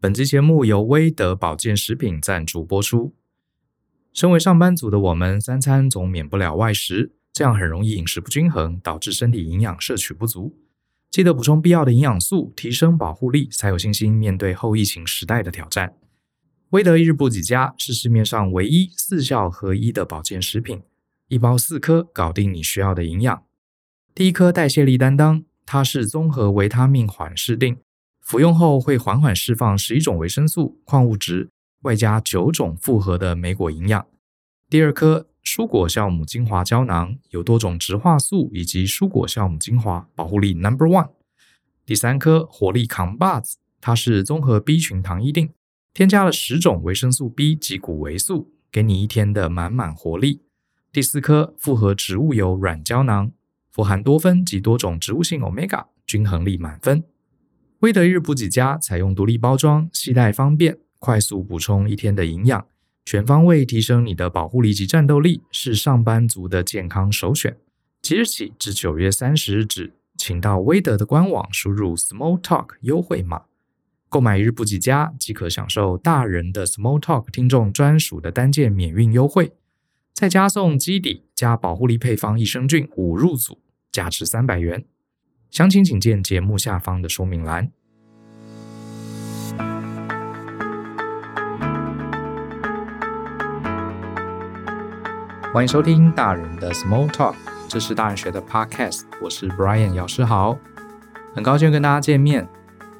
本期节目由威德保健食品赞助播出。身为上班族的我们，三餐总免不了外食，这样很容易饮食不均衡，导致身体营养摄取不足。记得补充必要的营养素，提升保护力，才有信心面对后疫情时代的挑战。威德一日补给家是市面上唯一四效合一的保健食品，一包四颗，搞定你需要的营养。第一颗代谢力担当，它是综合维他命缓释定，服用后会缓缓释放十一种维生素、矿物质，外加九种复合的莓果营养。第二颗蔬果酵母精华胶囊，有多种植化素以及蔬果酵母精华，保护力 Number One。第三颗活力扛把子，它是综合 B 群糖衣錠。添加了十种维生素 B 及谷维素，给你一天的满满活力。第四颗复合植物油软胶囊，富含多酚及多种植物性 Omega，均衡力满分。威德日补给家采用独立包装，携带方便，快速补充一天的营养，全方位提升你的保护力及战斗力，是上班族的健康首选。即日起至九月三十日止，请到威德的官网输入 Small Talk 优惠码。购买一日补给家即可享受大人的 Small Talk 听众专属的单件免运优惠，再加送基底加保护力配方益生菌五入组，价值三百元。详情请见节目下方的说明栏。欢迎收听大人的 Small Talk，这是大人学的 Podcast，我是 Brian 姚诗豪，很高兴跟大家见面。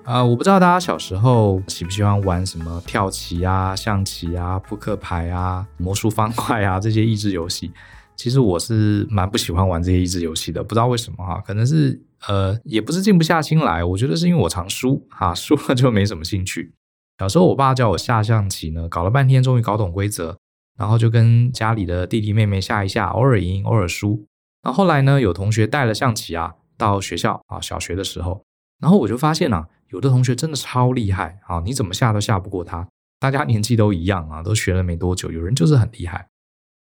啊、我不知道大家小时候喜不喜欢玩什么跳棋啊、象棋啊、扑克牌啊、魔术方块啊这些益智游戏。其实我是蛮不喜欢玩这些益智游戏的，不知道为什么哈，可能是呃，也不是静不下心来，我觉得是因为我常输哈，输了就没什么兴趣。小时候我爸叫我下象棋呢，搞了半天终于搞懂规则，然后就跟家里的弟弟妹妹下一下，偶尔赢偶尔输。那后后来呢，有同学带了象棋啊到学校啊，小学的时候，然后我就发现啊。有的同学真的超厉害啊！你怎么下都下不过他。大家年纪都一样啊，都学了没多久，有人就是很厉害。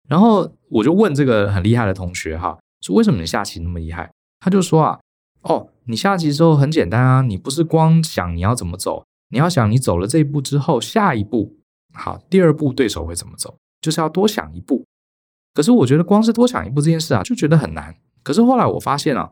然后我就问这个很厉害的同学哈，说为什么你下棋那么厉害？他就说啊，哦，你下棋之后很简单啊，你不是光想你要怎么走，你要想你走了这一步之后，下一步好，第二步对手会怎么走，就是要多想一步。可是我觉得光是多想一步这件事啊，就觉得很难。可是后来我发现啊。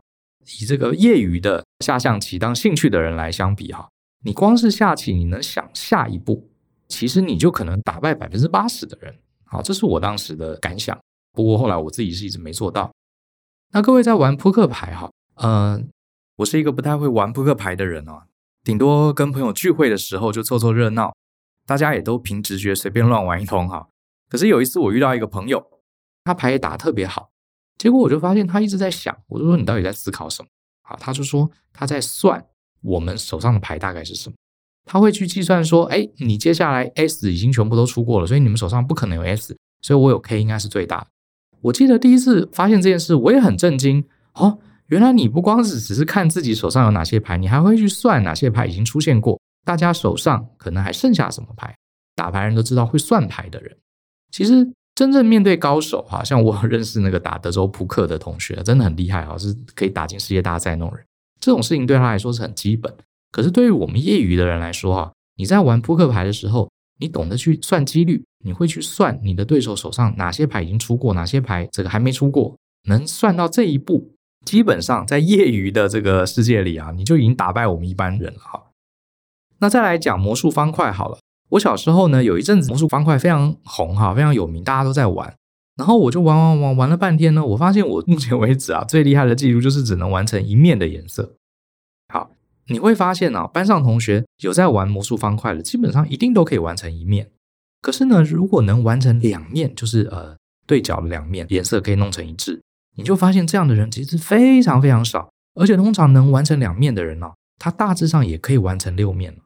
以这个业余的下象棋当兴趣的人来相比哈，你光是下棋，你能想下一步，其实你就可能打败百分之八十的人。好，这是我当时的感想。不过后来我自己是一直没做到。那各位在玩扑克牌哈，嗯，我是一个不太会玩扑克牌的人啊，顶多跟朋友聚会的时候就凑凑热闹，大家也都凭直觉随便乱玩一通哈。可是有一次我遇到一个朋友，他牌也打得特别好。结果我就发现他一直在想，我就说你到底在思考什么？好，他就说他在算我们手上的牌大概是什么。他会去计算说，哎，你接下来 S 已经全部都出过了，所以你们手上不可能有 S，所以我有 K 应该是最大。我记得第一次发现这件事，我也很震惊哦，原来你不光是只是看自己手上有哪些牌，你还会去算哪些牌已经出现过，大家手上可能还剩下什么牌。打牌人都知道会算牌的人，其实。真正面对高手，哈，像我认识那个打德州扑克的同学，真的很厉害啊，是可以打进世界大赛那种人。这种事情对他来说是很基本，可是对于我们业余的人来说，哈，你在玩扑克牌的时候，你懂得去算几率，你会去算你的对手手上哪些牌已经出过，哪些牌这个还没出过，能算到这一步，基本上在业余的这个世界里啊，你就已经打败我们一般人了，哈。那再来讲魔术方块好了。我小时候呢，有一阵子魔术方块非常红哈，非常有名，大家都在玩。然后我就玩玩玩玩了半天呢，我发现我目前为止啊，最厉害的记录就是只能完成一面的颜色。好，你会发现啊，班上同学有在玩魔术方块的，基本上一定都可以完成一面。可是呢，如果能完成两面，就是呃对角的两面颜色可以弄成一致，你就发现这样的人其实非常非常少。而且通常能完成两面的人呢，他大致上也可以完成六面。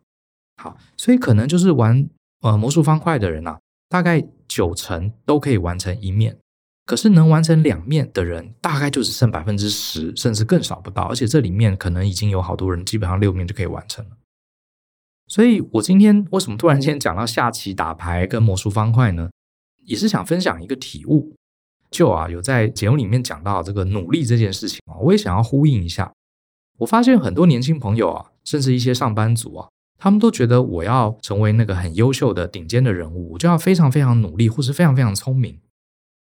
好，所以可能就是玩呃魔术方块的人啊，大概九成都可以完成一面，可是能完成两面的人，大概就只剩百分之十，甚至更少不到。而且这里面可能已经有好多人基本上六面就可以完成了。所以我今天为什么突然间讲到下棋、打牌跟魔术方块呢？也是想分享一个体悟。就啊，有在节目里面讲到这个努力这件事情啊，我也想要呼应一下。我发现很多年轻朋友啊，甚至一些上班族啊。他们都觉得我要成为那个很优秀的顶尖的人物，我就要非常非常努力，或是非常非常聪明。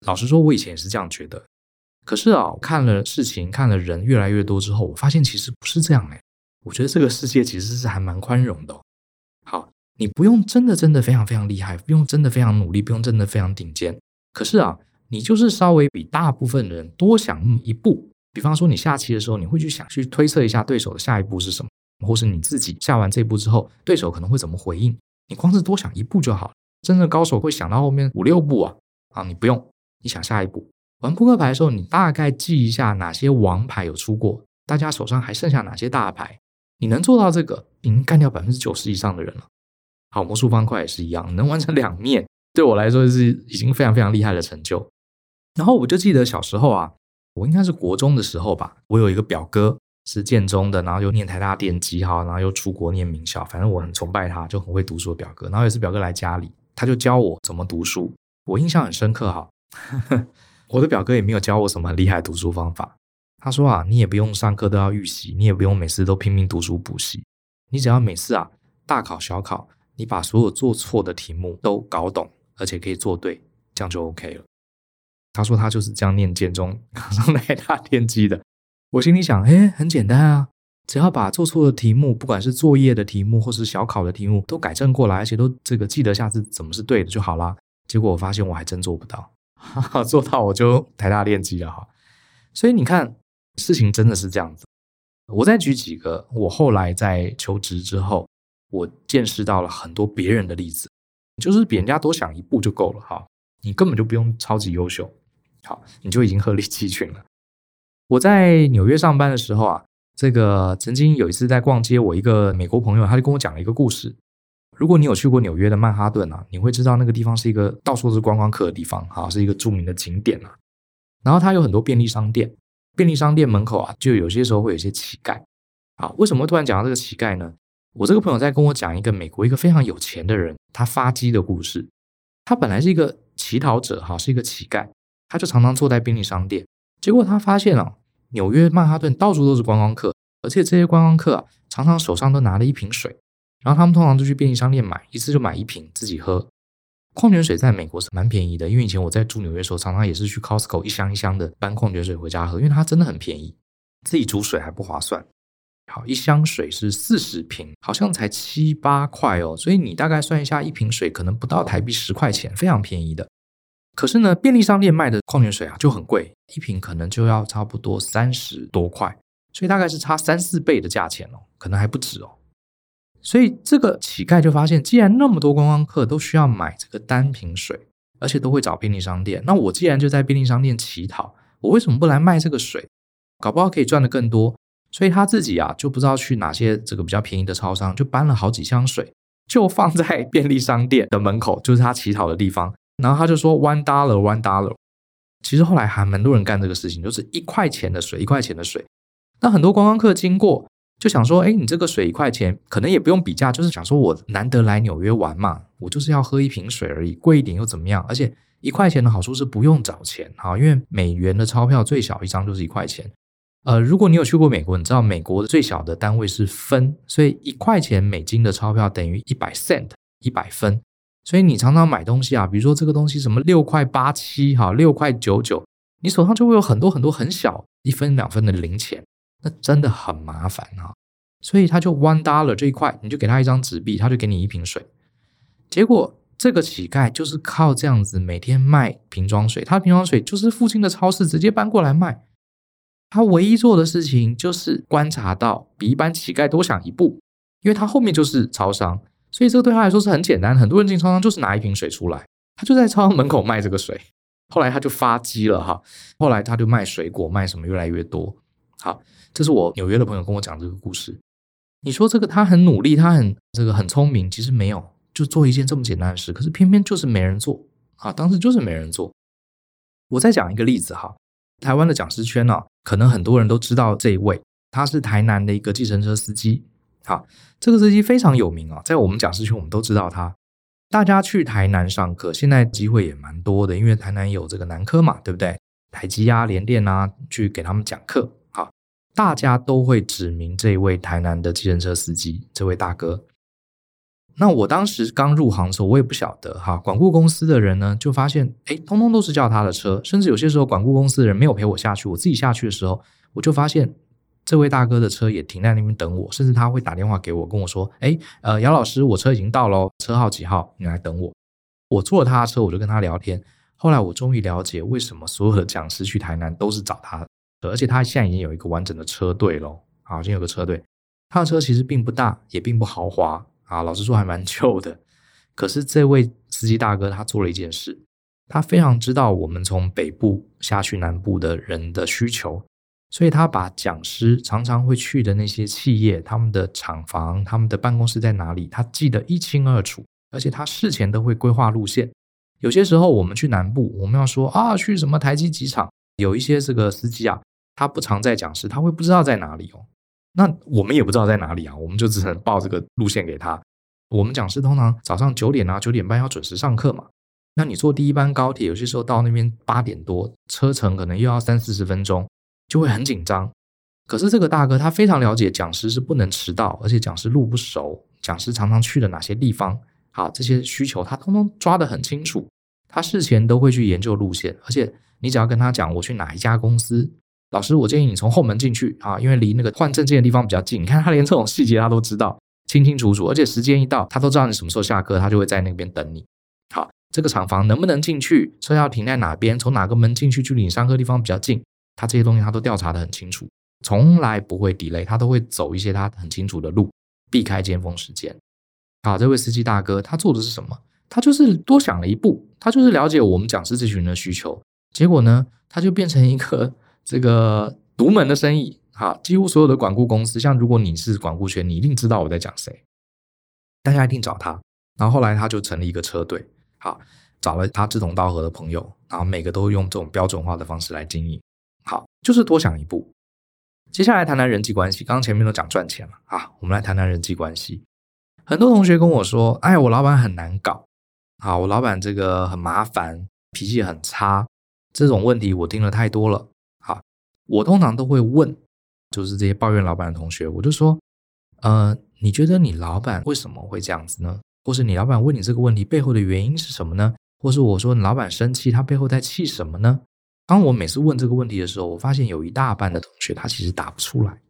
老实说，我以前也是这样觉得。可是啊，看了事情，看了人越来越多之后，我发现其实不是这样哎。我觉得这个世界其实是还蛮宽容的。好，你不用真的真的非常非常厉害，不用真的非常努力，不用真的非常顶尖。可是啊，你就是稍微比大部分人多想一步。比方说，你下棋的时候，你会去想去推测一下对手的下一步是什么，或是你自己下完这一步之后，对手可能会怎么回应。你光是多想一步就好了。真的高手会想到后面五六步啊啊，你不用，你想下一步。玩扑克牌的时候，你大概记一下哪些王牌有出过，大家手上还剩下哪些大牌，你能做到这个，已经干掉百分之九十以上的人了。好，魔术方块也是一样，能完成两面，对我来说是已经非常非常厉害的成就。然后我就记得小时候啊，我应该是国中的时候吧，我有一个表哥是建中的，然后又念台大电机哈，然后又出国念名校，反正我很崇拜他，就很会读书的表哥。然后有一次表哥来家里，他就教我怎么读书，我印象很深刻哈。我的表哥也没有教我什么很厉害读书方法。他说啊，你也不用上课都要预习，你也不用每次都拼命读书补习，你只要每次啊大考小考，你把所有做错的题目都搞懂，而且可以做对，这样就 OK 了。他说他就是这样念建中考上台大电机的。我心里想，哎，很简单啊，只要把做错的题目，不管是作业的题目或是小考的题目，都改正过来，而且都这个记得下次怎么是对的就好啦。结果我发现我还真做不到。做到我就台大电机了哈，所以你看事情真的是这样子。我再举几个我后来在求职之后，我见识到了很多别人的例子，就是比人家多想一步就够了哈，你根本就不用超级优秀，好，你就已经 鹤立鸡群了。我在纽约上班的时候啊，这个曾经有一次在逛街，我一个美国朋友他就跟我讲了一个故事。如果你有去过纽约的曼哈顿啊，你会知道那个地方是一个到处是观光客的地方，哈，是一个著名的景点啊。然后它有很多便利商店，便利商店门口啊，就有些时候会有一些乞丐。啊，为什么会突然讲到这个乞丐呢？我这个朋友在跟我讲一个美国一个非常有钱的人他发迹的故事。他本来是一个乞讨者，哈，是一个乞丐，他就常常坐在便利商店。结果他发现啊，纽约曼哈顿到处都是观光客，而且这些观光客啊，常常手上都拿了一瓶水。然后他们通常都去便利商店买，一次就买一瓶自己喝。矿泉水在美国是蛮便宜的，因为以前我在住纽约的时候，常常也是去 Costco 一箱一箱的搬矿泉水回家喝，因为它真的很便宜，自己煮水还不划算。好，一箱水是四十瓶，好像才七八块哦，所以你大概算一下，一瓶水可能不到台币十块钱，非常便宜的。可是呢，便利商店卖的矿泉水啊就很贵，一瓶可能就要差不多三十多块，所以大概是差三四倍的价钱哦，可能还不止哦。所以这个乞丐就发现，既然那么多观光客都需要买这个单瓶水，而且都会找便利商店，那我既然就在便利商店乞讨，我为什么不来卖这个水？搞不好可以赚得更多。所以他自己啊，就不知道去哪些这个比较便宜的超商，就搬了好几箱水，就放在便利商店的门口，就是他乞讨的地方。然后他就说 one dollar one dollar。其实后来还蛮多人干这个事情，就是一块钱的水，一块钱的水。那很多观光客经过。就想说，哎，你这个水一块钱，可能也不用比价，就是想说我难得来纽约玩嘛，我就是要喝一瓶水而已，贵一点又怎么样？而且一块钱的好处是不用找钱，哈，因为美元的钞票最小一张就是一块钱。呃，如果你有去过美国，你知道美国的最小的单位是分，所以一块钱美金的钞票等于一百 cent，一百分。所以你常常买东西啊，比如说这个东西什么六块八七，哈，六块九九，你手上就会有很多很多很小一分两分的零钱。那真的很麻烦啊，所以他就 one dollar 这一块，你就给他一张纸币，他就给你一瓶水。结果这个乞丐就是靠这样子每天卖瓶装水，他瓶装水就是附近的超市直接搬过来卖。他唯一做的事情就是观察到比一般乞丐多想一步，因为他后面就是超商，所以这个对他来说是很简单。很多人进超商就是拿一瓶水出来，他就在超商门口卖这个水。后来他就发迹了哈，后来他就卖水果，卖什么越来越多。好。这是我纽约的朋友跟我讲这个故事。你说这个他很努力，他很这个很聪明，其实没有，就做一件这么简单的事，可是偏偏就是没人做啊！当时就是没人做。我再讲一个例子哈，台湾的讲师圈呢，可能很多人都知道这一位，他是台南的一个计程车司机。好，这个司机非常有名啊，在我们讲师圈我们都知道他。大家去台南上课，现在机会也蛮多的，因为台南有这个南科嘛，对不对？台积啊、联电啊，去给他们讲课。大家都会指名这位台南的计程车司机，这位大哥。那我当时刚入行的时候，我也不晓得哈，管顾公司的人呢，就发现，哎，通通都是叫他的车，甚至有些时候管顾公司的人没有陪我下去，我自己下去的时候，我就发现这位大哥的车也停在那边等我，甚至他会打电话给我，跟我说，哎，呃，姚老师，我车已经到喽，车号几号，你来等我。我坐他的车，我就跟他聊天。后来我终于了解为什么所有的讲师去台南都是找他，而且他现在已经有一个完整的车队喽，啊，已经有个车队。他的车其实并不大，也并不豪华。啊，老实说还蛮旧的，可是这位司机大哥他做了一件事，他非常知道我们从北部下去南部的人的需求，所以他把讲师常常会去的那些企业，他们的厂房、他们的办公室在哪里，他记得一清二楚，而且他事前都会规划路线。有些时候我们去南部，我们要说啊，去什么台积机厂，有一些这个司机啊，他不常在讲师，他会不知道在哪里哦。那我们也不知道在哪里啊，我们就只能报这个路线给他。我们讲师通常早上九点啊，九点半要准时上课嘛。那你坐第一班高铁，有些时候到那边八点多，车程可能又要三四十分钟，就会很紧张。可是这个大哥他非常了解讲师是不能迟到，而且讲师路不熟，讲师常常去了哪些地方，好，这些需求他通通抓得很清楚。他事前都会去研究路线，而且你只要跟他讲我去哪一家公司。老师，我建议你从后门进去啊，因为离那个换证件的地方比较近。你看他连这种细节他都知道清清楚楚，而且时间一到，他都知道你什么时候下课，他就会在那边等你。好，这个厂房能不能进去？车要停在哪边？从哪个门进去？距离你上课地方比较近，他这些东西他都调查得很清楚，从来不会 delay，他都会走一些他很清楚的路，避开尖峰时间。好，这位司机大哥他做的是什么？他就是多想了一步，他就是了解我们讲师这群人的需求，结果呢，他就变成一个。这个独门的生意，哈，几乎所有的管顾公司，像如果你是管顾圈，你一定知道我在讲谁，大家一定找他。然后后来他就成立一个车队，好，找了他志同道合的朋友，然后每个都用这种标准化的方式来经营，好，就是多想一步。接下来谈谈人际关系，刚刚前面都讲赚钱了啊，我们来谈谈人际关系。很多同学跟我说，哎，我老板很难搞，好，我老板这个很麻烦，脾气很差，这种问题我听了太多了。好我通常都会问，就是这些抱怨老板的同学，我就说，呃，你觉得你老板为什么会这样子呢？或是你老板问你这个问题背后的原因是什么呢？或是我说你老板生气，他背后在气什么呢？当我每次问这个问题的时候，我发现有一大半的同学他其实答不出来。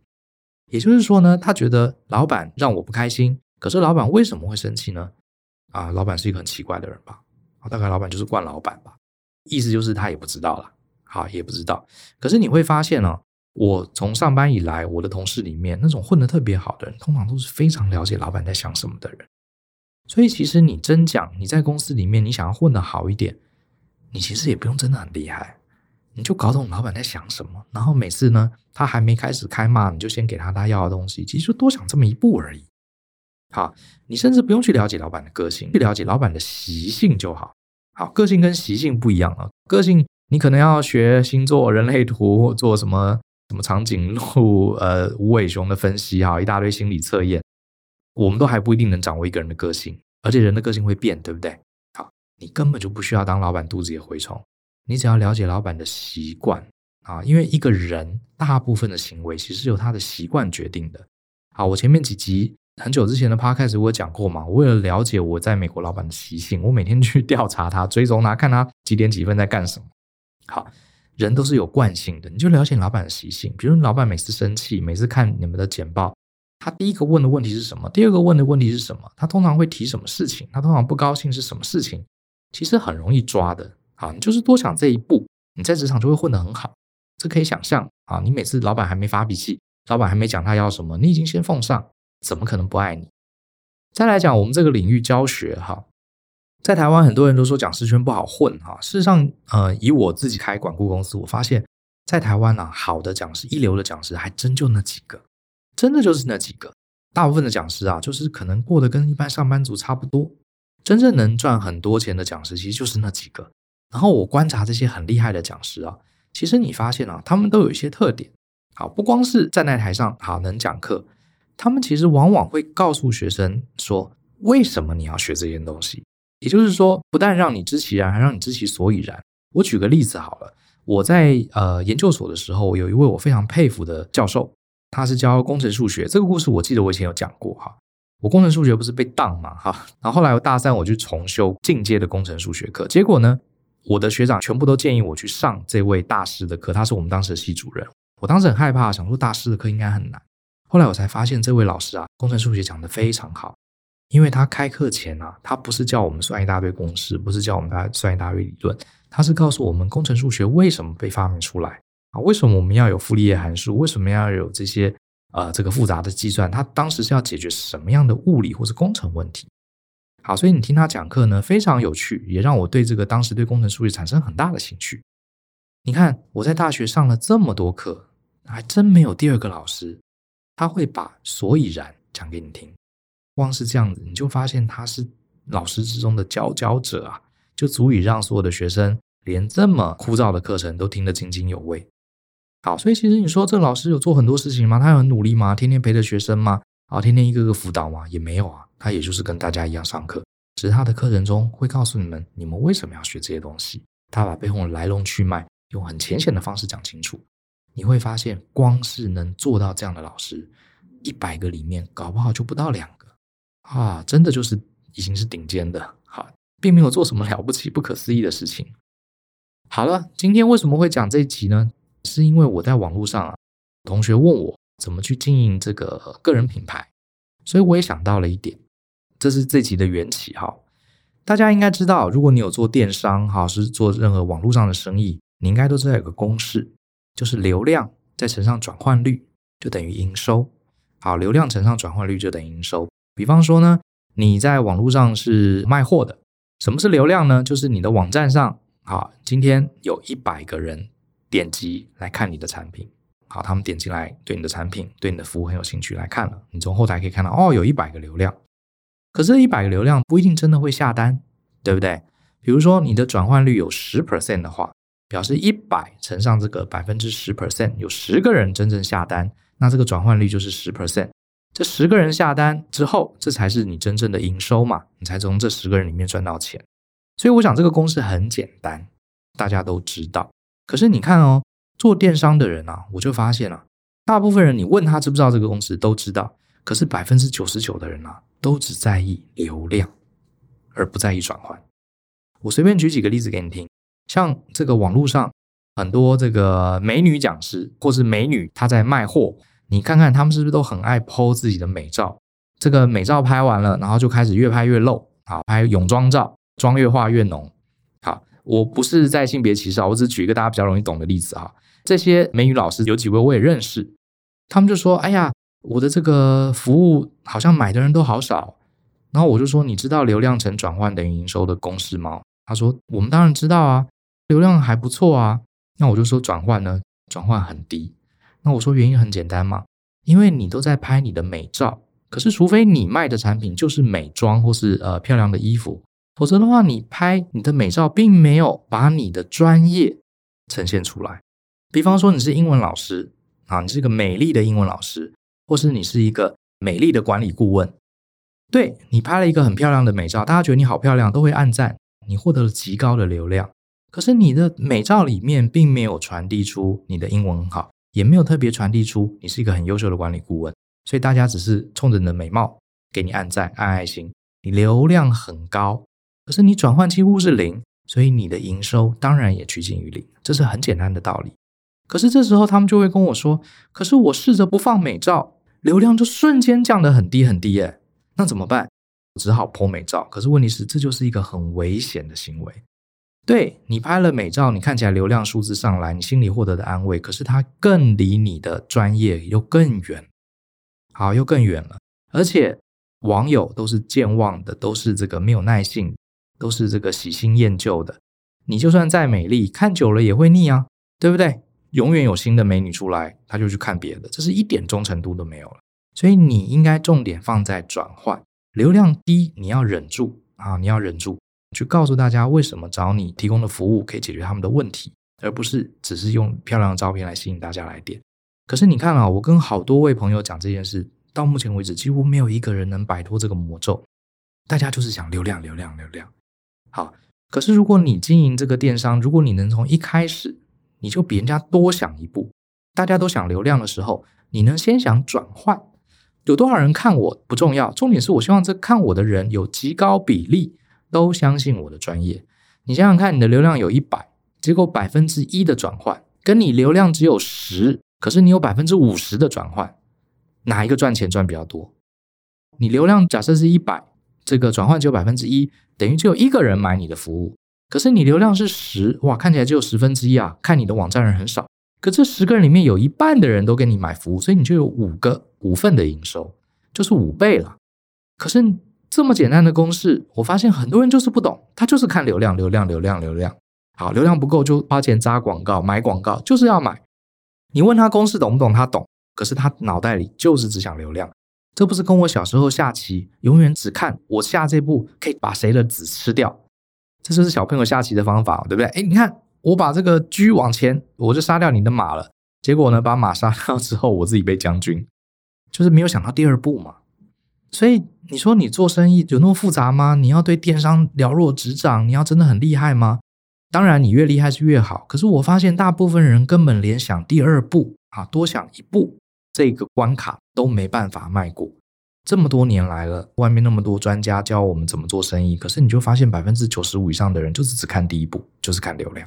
也就是说呢，他觉得老板让我不开心，可是老板为什么会生气呢？啊，老板是一个很奇怪的人吧？大概老板就是惯老板吧？意思就是他也不知道了。好，也不知道。可是你会发现呢、我从上班以来，我的同事里面那种混得特别好的人，通常都是非常了解老板在想什么的人。所以其实你真讲，你在公司里面，你想要混得好一点，你其实也不用真的很厉害，你就搞懂老板在想什么。然后每次呢，他还没开始开骂，你就先给他他要的东西，其实就多想这么一步而已。好，你甚至不用去了解老板的个性，去了解老板的习性就好。好，个性跟习性不一样啊，个性。你可能要学星座、人类图，做什么什么长颈鹿、呃无尾熊的分析，哈，一大堆心理测验，我们都还不一定能掌握一个人的个性，而且人的个性会变，对不对？好，你根本就不需要当老板肚子里的蛔虫，你只要了解老板的习惯啊，因为一个人大部分的行为其实是由他的习惯决定的。好，我前面几集很久之前的 podcast 我有讲过嘛，我为了了解我在美国老板的习性，我每天去 调查他，追踪他，看他几点几分在干什么。好，人都是有惯性的，你就了解老板的习性。比如，老板每次生气，每次看你们的简报，他第一个问的问题是什么？第二个问的问题是什么？他通常会提什么事情？他通常不高兴是什么事情？其实很容易抓的。啊，你就是多想这一步，你在职场就会混得很好。这可以想象啊，你每次老板还没发脾气，老板还没讲他要什么，你已经先奉上，怎么可能不爱你？再来讲我们这个领域教学哈。在台湾，很多人都说讲师圈不好混哈。事实上，呃，以我自己开管顾公司，我发现，在台湾啊，好的讲师、一流的讲师，还真就那几个，真的就是那几个。大部分的讲师啊，就是可能过得跟一般上班族差不多。真正能赚很多钱的讲师，其实就是那几个。然后我观察这些很厉害的讲师啊，其实你发现啊，他们都有一些特点。好，不光是站在台上好能讲课，他们其实往往会告诉学生说，为什么你要学这件东西。也就是说，不但让你知其然，还让你知其所以然。我举个例子好了，我在呃研究所的时候，有一位我非常佩服的教授，他是教工程数学。这个故事我记得我以前有讲过哈。我工程数学不是被当嘛，哈，然后后来我大三我去重修进阶的工程数学课，结果呢，我的学长全部都建议我去上这位大师的课，他是我们当时的系主任。我当时很害怕，想说大师的课应该很难。后来我才发现，这位老师啊，工程数学讲得非常好，因为他开课前啊，他不是叫我们算一大堆公式，不是叫我们算一大堆理论，他是告诉我们工程数学为什么被发明出来啊，为什么我们要有傅立叶函数，为什么要有这些呃这个复杂的计算，他当时是要解决什么样的物理或是工程问题。好，所以你听他讲课呢，非常有趣，也让我对这个当时对工程数据产生很大的兴趣。你看我在大学上了这么多课，还真没有第二个老师。他会把所以然讲给你听，光是这样子，你就发现他是老师之中的佼佼者啊，就足以让所有的学生连这么枯燥的课程都听得津津有味。好，所以其实你说这老师有做很多事情吗？他有很努力吗？天天陪着学生吗？啊，天天一个个辅导吗？也没有啊，他也就是跟大家一样上课，只是他的课程中会告诉你们，你们为什么要学这些东西，他把背后的来龙去脉用很浅显的方式讲清楚。你会发现，光是能做到这样的老师，一百个里面搞不好就不到两个啊！真的就是已经是顶尖的，好，并没有做什么了不起、不可思议的事情。好了，今天为什么会讲这一集呢？是因为我在网络上啊，同学问我怎么去经营这个个人品牌，所以我也想到了一点，这是这集的缘起哈。大家应该知道，如果你有做电商哈，是做任何网络上的生意，你应该都知道有个公式。就是流量再乘上转换率就等于营收。好，流量乘上转换率就等于营收。比方说呢，你在网络上是卖货的，什么是流量呢？就是你的网站上，好，今天有一百个人点击来看你的产品，好，他们点进来对你的产品、对你的服务很有兴趣来看了，你从后台可以看到，哦，有一百个流量。可是，一百个流量不一定真的会下单，对不对？比如说，你的转换率有十 percent 的话。表示一百乘上这个百分之十 percent，有十个人真正下单，那这个转换率就是十 percent。这十个人下单之后，这才是你真正的营收嘛，你才从这十个人里面赚到钱。所以我想这个公式很简单，大家都知道。可是你看哦，做电商的人啊，我就发现了啊，大部分人你问他知不知道这个公式，都知道。可是百分之九十九的人啊，都只在意流量，而不在意转换。我随便举几个例子给你听。像这个网络上很多这个美女讲师，或是美女她在卖货，你看看她们是不是都很爱 po 自己的美照？这个美照拍完了，然后就开始越拍越露，好，拍泳装照，妆越化越浓。好，我不是在性别歧视啊，我只举一个大家比较容易懂的例子哈。这些美女老师有几位我也认识，他们就说：“哎呀，我的这个服务好像买的人都好少。”然后我就说：“你知道流量乘转换等于营收的公式吗？”他说：“我们当然知道啊。”流量还不错啊，那我就说转换呢，转换很低。那我说原因很简单嘛，因为你都在拍你的美照，可是除非你卖的产品就是美妆或是呃漂亮的衣服，否则的话，你拍你的美照并没有把你的专业呈现出来。比方说你是英文老师啊，你是个美丽的英文老师，或是你是一个美丽的管理顾问，对，你拍了一个很漂亮的美照，大家觉得你好漂亮，都会按赞，你获得了极高的流量。可是你的美照里面并没有传递出你的英文很好，也没有特别传递出你是一个很优秀的管理顾问，所以大家只是冲着你的美貌给你按赞、按爱心，你流量很高，可是你转换几乎是零，所以你的营收当然也趋近于零，这是很简单的道理。可是这时候他们就会跟我说：“可是我试着不放美照，流量就瞬间降得很低很低耶，那怎么办？只好 po 美照。可是问题是，这就是一个很危险的行为。”对，你拍了美照，你看起来流量数字上来，你心里获得的安慰，可是它更离你的专业又更远，好，又更远了。而且网友都是健忘的，都是这个没有耐性，都是这个喜新厌旧的。你就算再美丽，看久了也会腻啊，对不对？永远有新的美女出来，他就去看别的，这是一点忠诚度都没有了。所以你应该重点放在转换，流量低，你要忍住啊，你要忍住。去告诉大家为什么找你提供的服务可以解决他们的问题，而不是只是用漂亮的照片来吸引大家来点。可是你看啊，我跟好多位朋友讲这件事，到目前为止几乎没有一个人能摆脱这个魔咒。大家就是想流量，流量，流量。好，可是如果你经营这个电商，如果你能从一开始你就比人家多想一步，大家都想流量的时候，你能先想转换，有多少人看我不重要，重点是我希望这看我的人有极高比例都相信我的专业。你想想看，你的流量有一百，结果百分之一的转换，跟你流量只有十，可是你有百分之五十的转换，哪一个赚钱赚比较多？你流量假设是一百，这个转换只有百分之一，等于只有一个人买你的服务。可是你流量是十，哇，看起来只有十分之一啊，看你的网站人很少。可这十个人里面有一半的人都给你买服务，所以你就有五个五份的营收，就是五倍了。可是这么简单的公式，我发现很多人就是不懂，他就是看流量，流量，流量，流量。好，流量不够就花钱扎广告，买广告就是要买。你问他公式懂不懂？他懂，可是他脑袋里就是只想流量。这不是跟我小时候下棋，永远只看我下这步可以把谁的子吃掉，这就是小朋友下棋的方法，对不对？哎，你看我把这个车往前，我就杀掉你的马了。结果呢，把马杀掉之后，我自己被将军，就是没有想到第二步嘛。所以你说你做生意有那么复杂吗？你要对电商了若指掌，你要真的很厉害吗？当然，你越厉害是越好。可是我发现大部分人根本连想第二步啊，多想一步。这个关卡都没办法迈过，这么多年来了，外面那么多专家教我们怎么做生意，可是你就发现百分之九十五以上的人就是只看第一步，就是看流量。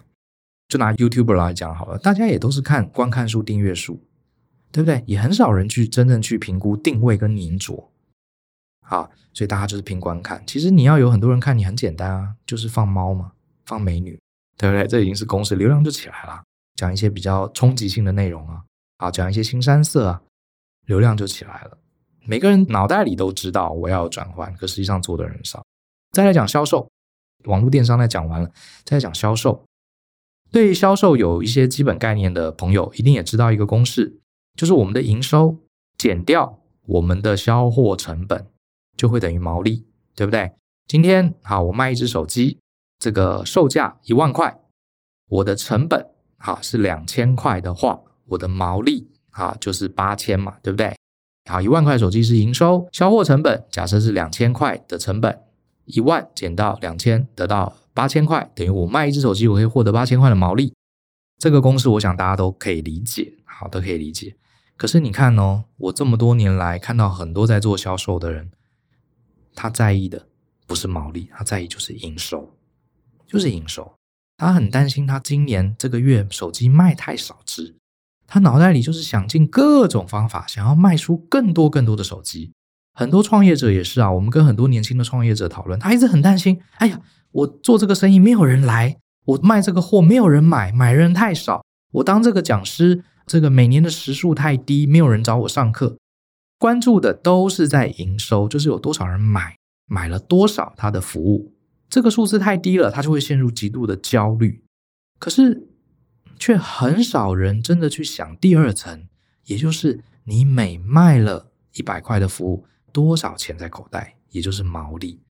就拿 YouTuber 来讲好了，大家也都是看观看数、订阅数，对不对？也很少人去真正去评估定位跟黏着。好，所以大家就是凭观看。其实你要有很多人看你很简单啊，就是放猫嘛，放美女，对不对？这已经是公式，流量就起来了。讲一些比较冲击性的内容啊。好，讲一些腥膻色啊，流量就起来了。每个人脑袋里都知道我要转换，可实际上做的人少。再来讲销售，网络电商呢讲完了，再来讲销售。对销售有一些基本概念的朋友，一定也知道一个公式，就是我们的营收减掉我们的销货成本，就会等于毛利，对不对？今天好，我卖一只手机，这个售价一万块，我的成本好是两千块的话。我的毛利啊，就是八千嘛，对不对？好，一万块手机是营收，销货成本假设是两千块的成本，一万减到两千，得到八千块，等于我卖一只手机，我可以获得八千块的毛利。这个公式，我想大家都可以理解，好，都可以理解。可是你看哦，我这么多年来看到很多在做销售的人，他在意的不是毛利，他在意就是营收，就是营收。他很担心，他今年这个月手机卖太少只。他脑袋里就是想尽各种方法，想要卖出更多更多的手机。很多创业者也是啊，我们跟很多年轻的创业者讨论，他一直很担心：哎呀，我做这个生意没有人来，我卖这个货没有人买，买人太少，我当这个讲师，这个每年的时数太低，没有人找我上课。关注的都是在营收，就是有多少人买，买了多少他的服务，这个数字太低了，他就会陷入极度的焦虑。可是。却很少人真的去想第二层，也就是你每卖了一百块的服务，多少钱在口袋，也就是毛利。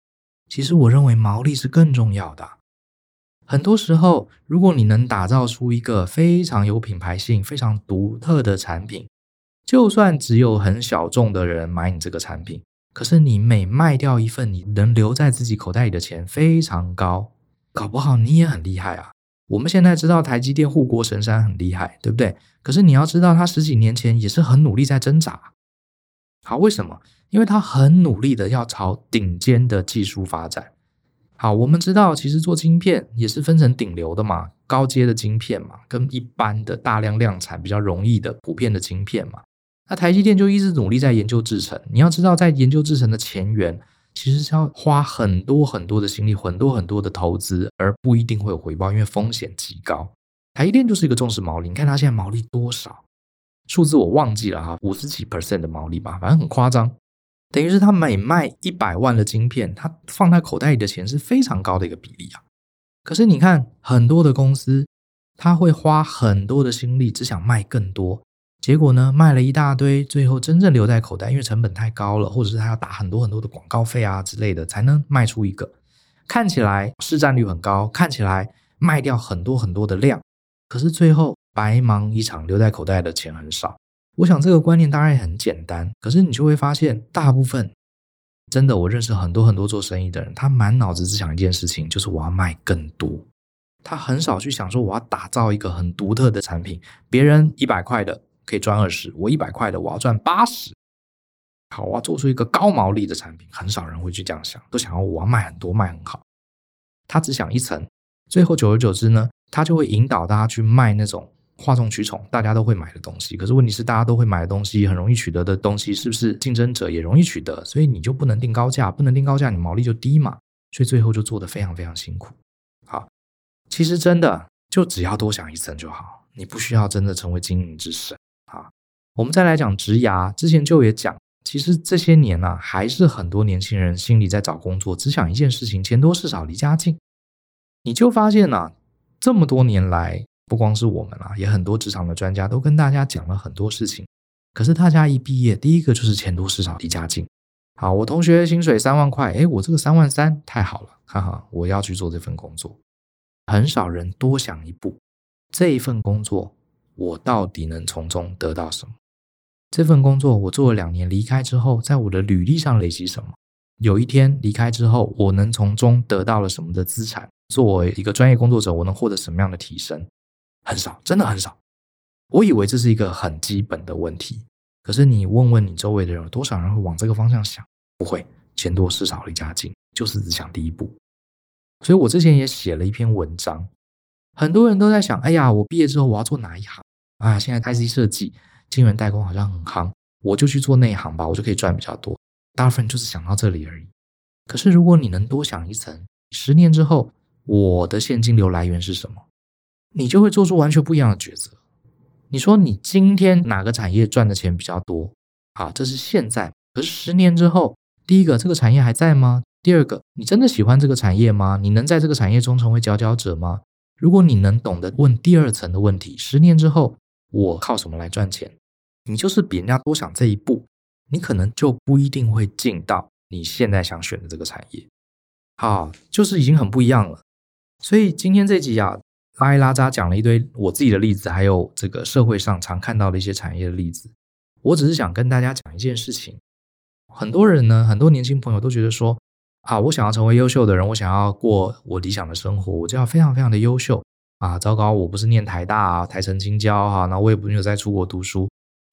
其实我认为毛利是更重要的。很多时候，如果你能打造出一个非常有品牌性、非常独特的产品，就算只有很小众的人买你这个产品，可是你每卖掉一份，你能留在自己口袋里的钱非常高，搞不好你也很厉害啊。我们现在知道台积电护国神山很厉害，对不对？可是你要知道，他十几年前也是很努力在挣扎。好，为什么？因为他很努力的要朝顶尖的技术发展。好，我们知道，其实做晶片也是分成顶流的嘛，高阶的晶片嘛，跟一般的大量量产比较容易的普遍的晶片嘛。那台积电就一直努力在研究制程。你要知道，在研究制程的前缘。其实是要花很多很多的心力，很多很多的投资，而不一定会有回报，因为风险极高。台积电就是一个重视毛利，你看它现在毛利多少？数字我忘记了哈，五十几 percent 的毛利吧，反正很夸张。等于是他每卖一百万的晶片，他放在口袋里的钱是非常高的一个比例啊。可是你看很多的公司，他会花很多的心力，只想卖更多。结果呢，卖了一大堆，最后真正留在口袋，因为成本太高了，或者是他要打很多很多的广告费啊之类的，才能卖出一个看起来市占率很高，看起来卖掉很多很多的量，可是最后白忙一场，留在口袋的钱很少。我想这个观念当然也很简单，可是你就会发现，大部分真的，我认识很多很多做生意的人，他满脑子只想一件事情，就是我要卖更多，他很少去想说我要打造一个很独特的产品，别人一百块的。可以赚二十，我一百块的，我要赚八十。好，我要做出一个高毛利的产品，很少人会去这样想，都想要我要卖很多，卖很好。他只想一层，最后久而久之呢，他就会引导大家去卖那种哗众取宠、大家都会买的东西。可是问题是，大家都会买的东西，很容易取得的东西，是不是竞争者也容易取得？所以你就不能定高价，不能定高价，你毛利就低嘛。所以最后就做得非常非常辛苦。好，其实真的就只要多想一层就好，你不需要真的成为经营之神。我们再来讲职涯，之前就也讲，其实这些年啊，还是很多年轻人心里在找工作，只想一件事情：钱多事少离家近。你就发现啊，这么多年来，不光是我们啊，也很多职场的专家都跟大家讲了很多事情。可是大家一毕业，第一个就是钱多事少离家近。好，我同学薪水三万块，诶，我这个三万三太好了，哈哈，我要去做这份工作。很少人多想一步，这一份工作我到底能从中得到什么？这份工作我做了两年，离开之后，在我的履历上累积什么？有一天离开之后，我能从中得到了什么的资产？作为一个专业工作者，我能获得什么样的提升？很少，真的很少。我以为这是一个很基本的问题，可是你问问你周围的人，有多少人会往这个方向想？不会，钱多事少离家近，就是只想第一步。所以我之前也写了一篇文章，很多人都在想：哎呀，我毕业之后我要做哪一行？啊，现在 IC 设计、晶圆代工好像很夯，我就去做那一行吧，我就可以赚比较多。大部分就是想到这里而已。可是如果你能多想一层，十年之后我的现金流来源是什么？你就会做出完全不一样的抉择。你说你今天哪个产业赚的钱比较多？啊，这是现在。可是十年之后。第一个，这个产业还在吗？第二个，你真的喜欢这个产业吗？你能在这个产业中成为佼佼者吗？如果你能懂得问第二层的问题，十年之后我靠什么来赚钱？你就是比人家多想这一步，你可能就不一定会进到你现在想选的这个产业。好，就是已经很不一样了。所以今天这集啊，拉一拉渣讲了一堆我自己的例子，还有这个社会上常看到的一些产业的例子。我只是想跟大家讲一件事情。很多人呢，很多年轻朋友都觉得说，啊，我想要成为优秀的人，我想要过我理想的生活，我就要非常非常的优秀啊！糟糕，我不是念台大啊，台城、青交哈，那我也不用再出国读书，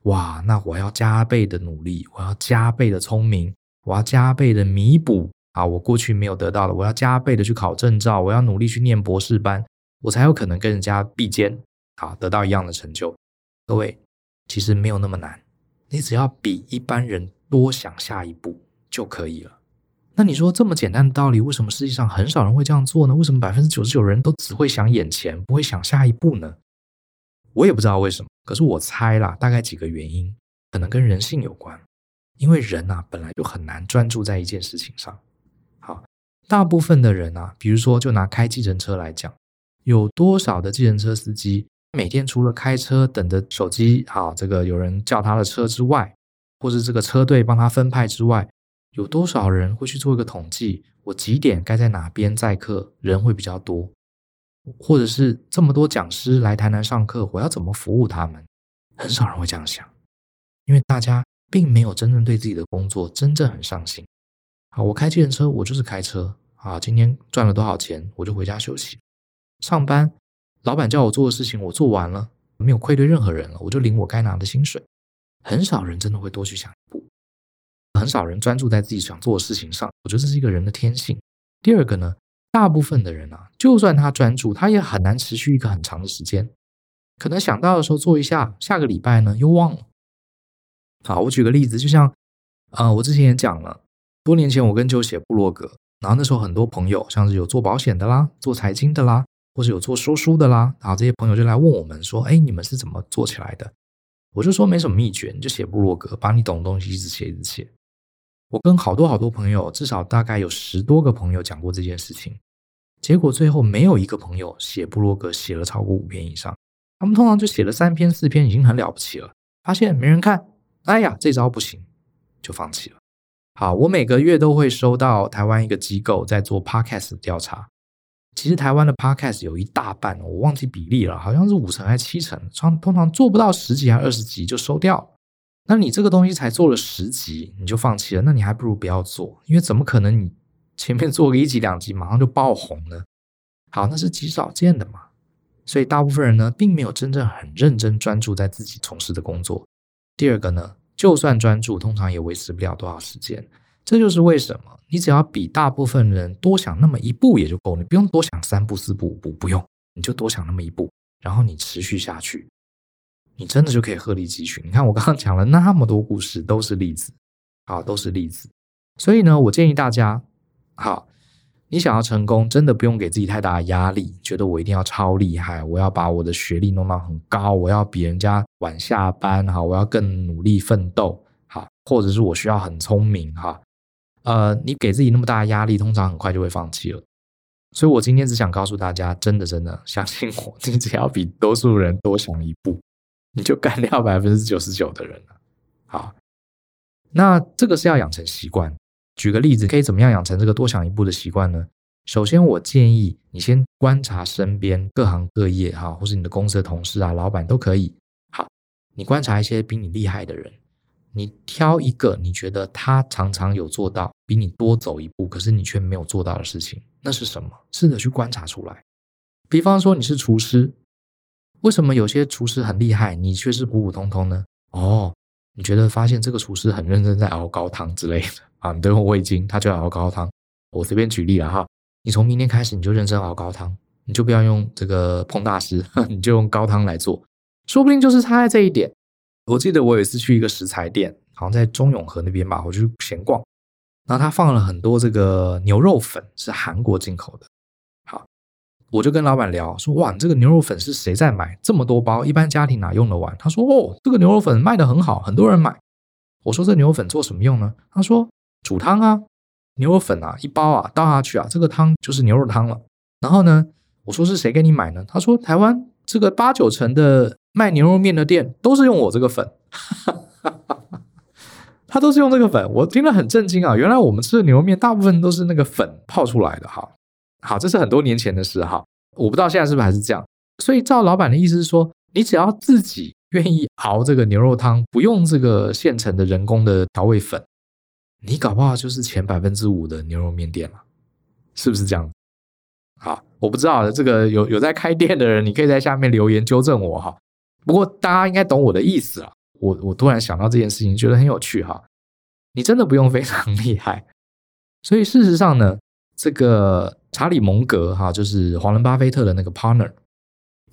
哇，那我要加倍的努力，我要加倍的聪明，我要加倍的弥补啊，我过去没有得到的，我要加倍的去考证照，我要努力去念博士班，我才有可能跟人家比肩，好，得到一样的成就。各位，其实没有那么难，你只要比一般人。多想下一步就可以了。那你说这么简单的道理，为什么世界上很少人会这样做呢？为什么百分之九十九人都只会想眼前，不会想下一步呢？我也不知道为什么，可是我猜啦，大概几个原因，可能跟人性有关。因为人啊，本来就很难专注在一件事情上。好，大部分的人啊，比如说就拿开计程车来讲，有多少的计程车司机每天除了开车等着手机，好，这个有人叫他的车之外，或是这个车队帮他分派之外，有多少人会去做一个统计？我几点该在哪边载客，人会比较多？或者是这么多讲师来台南上课，我要怎么服务他们？很少人会这样想，因为大家并没有真正对自己的工作真正很上心。啊，我开计程车，我就是开车啊。今天赚了多少钱，我就回家休息。上班，老板叫我做的事情我做完了，没有愧对任何人了，我就领我该拿的薪水。很少人真的会多去想一步，很少人专注在自己想做的事情上。我觉得这是一个人的天性。第二个呢，大部分的人啊，就算他专注，他也很难持续一个很长的时间。可能想到的时候做一下，下个礼拜呢又忘了。好，我举个例子，就像啊、呃，我之前也讲了，多年前我跟就写部落格，然后那时候很多朋友，像是有做保险的啦，做财经的啦，或者有做说书的啦，然后这些朋友就来问我们说：“哎，你们是怎么做起来的？”我就说没什么秘诀，你就写部落格，把你懂的东西一直写一直写。我跟好多好多朋友，至少大概有十多个朋友讲过这件事情，结果最后没有一个朋友写布洛格写了超过五篇以上，他们通常就写了三篇四篇，已经很了不起了。发现没人看，哎呀，这招不行，就放弃了。好，我每个月都会收到台湾一个机构在做 Podcast 调查。其实台湾的 podcast 有一大半，我忘记比例了，好像是五成还是七成，通通常做不到十集还是二十集就收掉。那你这个东西才做了十集你就放弃了，那你还不如不要做，因为怎么可能你前面做个一集两集马上就爆红了？好，那是极少见的嘛。所以大部分人呢，并没有真正很认真专注在自己从事的工作。第二个呢，就算专注，通常也维持不了多少时间。这就是为什么你只要比大部分人多想那么一步也就够，你不用多想三步、四步、五步，不用，你就多想那么一步，然后你持续下去，你真的就可以鹤立鸡群。你看我刚刚讲了那么多故事，都是例子，好，都是例子。所以呢，我建议大家，好。你想要成功，真的不用给自己太大的压力，觉得我一定要超厉害，我要把我的学历弄到很高，我要比人家晚下班哈，我要更努力奋斗哈，或者是我需要很聪明哈，呃，你给自己那么大的压力，通常很快就会放弃了。所以我今天只想告诉大家，真的真的相信我，你只要比多数人多想一步，你就干掉百分之九十九的人了。好，那这个是要养成习惯。举个例子，可以怎么样养成这个多想一步的习惯呢？首先，我建议你先观察身边各行各业哈，或是你的公司的同事啊、老板都可以。好，你观察一些比你厉害的人，你挑一个你觉得他常常有做到比你多走一步，可是你却没有做到的事情，那是什么？试着去观察出来。比方说你是厨师，为什么有些厨师很厉害，你却是普普通通呢？哦。你觉得发现这个厨师很认真在熬高汤之类的啊？你等我味精，他就要熬高汤。我随便举例了哈，你从明天开始你就认真熬高汤，你就不要用这个烹大师，你就用高汤来做，说不定就是差在这一点。我记得我有一次去一个食材店，好像在中永和那边吧，我就闲逛，然后他放了很多这个牛肉粉，是韩国进口的。好我就跟老板聊说，哇，这个牛肉粉是谁在买？这么多包，一般家庭哪用得完？他说，哦，这个牛肉粉卖得很好，很多人买。我说，这牛肉粉做什么用呢？他说，煮汤啊，牛肉粉啊，一包啊，倒下去啊，这个汤就是牛肉汤了。然后呢，我说是谁给你买呢？他说，台湾这个八九成的卖牛肉面的店都是用我这个粉，他都是用这个粉。我听了很震惊啊，原来我们吃的牛肉面大部分都是那个粉泡出来的哈。好，这是很多年前的事哈，我不知道现在是不是还是这样。所以照老板的意思是说，你只要自己愿意熬这个牛肉汤，不用这个现成的人工的调味粉，你搞不好就是前百分之五的牛肉面店了，是不是这样？好，我不知道这个有有在开店的人，你可以在下面留言纠正我哈。不过大家应该懂我的意思啊。我我突然想到这件事情，觉得很有趣哈。你真的不用非常厉害，所以事实上呢，这个。查理蒙格哈，就是华伦巴菲特的那个 partner，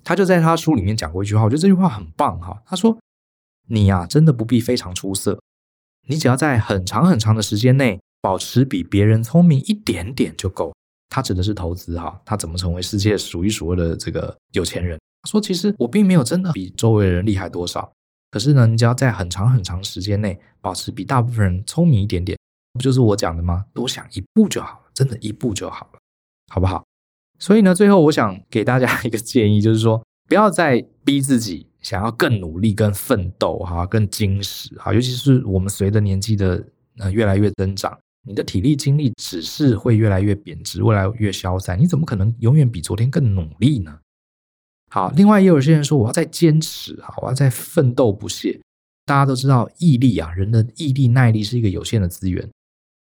他就在他书里面讲过一句话，我觉得这句话很棒哈。他说：“你呀，真的不必非常出色，你只要在很长很长的时间内保持比别人聪明一点点就够。”他指的是投资哈，他怎么成为世界数一数二的这个有钱人？他说：“其实我并没有真的比周围人厉害多少，可是呢，你只要在很长很长时间内保持比大部分人聪明一点点，不就是我讲的吗？多想一步就好了，真的，一步就好了。”好不好？所以呢，最后我想给大家一个建议，就是说，不要再逼自己想要更努力、更奋斗，哈，更精实，哈。尤其是我们随着年纪的呃越来越增长，你的体力精力只是会越来越贬值，越来越消散。你怎么可能永远比昨天更努力呢？好，另外也有些人说，我要再坚持，哈，我要再奋斗不懈。大家都知道，毅力啊，人的毅力、耐力是一个有限的资源。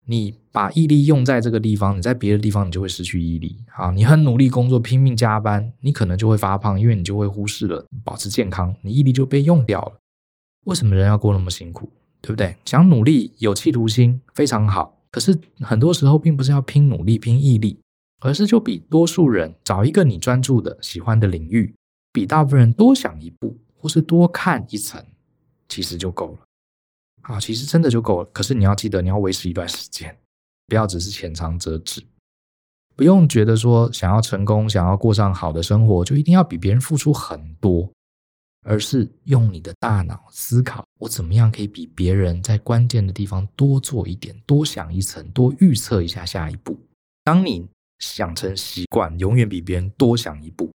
你把毅力用在这个地方，你在别的地方你就会失去毅力。好，你很努力工作，拼命加班，你可能就会发胖，因为你就会忽视了保持健康，你毅力就被用掉了。为什么人要过那么辛苦？对不对？想努力，有企图心非常好，可是很多时候并不是要拼努力、拼毅力，而是就比多数人找一个你专注的、喜欢的领域，比大部分人多想一步，或是多看一层，其实就够了。啊，其实真的就够了。可是你要记得，你要维持一段时间，不要只是浅尝辄止。不用觉得说想要成功、想要过上好的生活，就一定要比别人付出很多，而是用你的大脑思考，我怎么样可以比别人在关键的地方多做一点、多想一层、多预测一下下一步。当你想成习惯，永远比别人多想一步。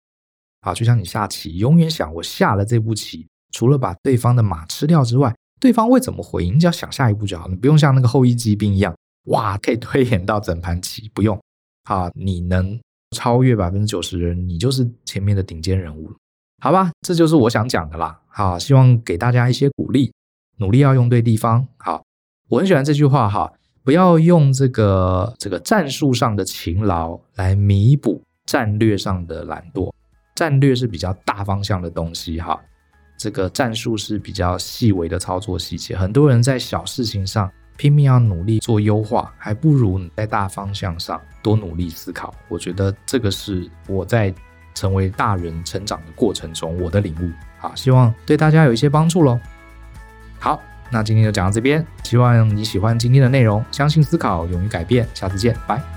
好，就像你下棋，永远想我下了这步棋，除了把对方的马吃掉之外。对方会怎么回应？你只要想下一步就好，你不用像那个后翼弃兵一样，哇，可以推演到整盘棋，不用啊。你能超越百分之九十人，你就是前面的顶尖人物了，好吧？这就是我想讲的啦。好，希望给大家一些鼓励，努力要用对地方。好，我很喜欢这句话哈，不要用这个这个战术上的勤劳来弥补战略上的懒惰，战略是比较大方向的东西哈。这个战术是比较细微的操作细节。很多人在小事情上拼命要努力做优化，还不如你在大方向上多努力思考。我觉得这个是我在成为大人成长的过程中我的领悟。好，希望对大家有一些帮助喽。好，那今天就讲到这边，希望你喜欢今天的内容。相信思考，勇于改变，下次见，拜。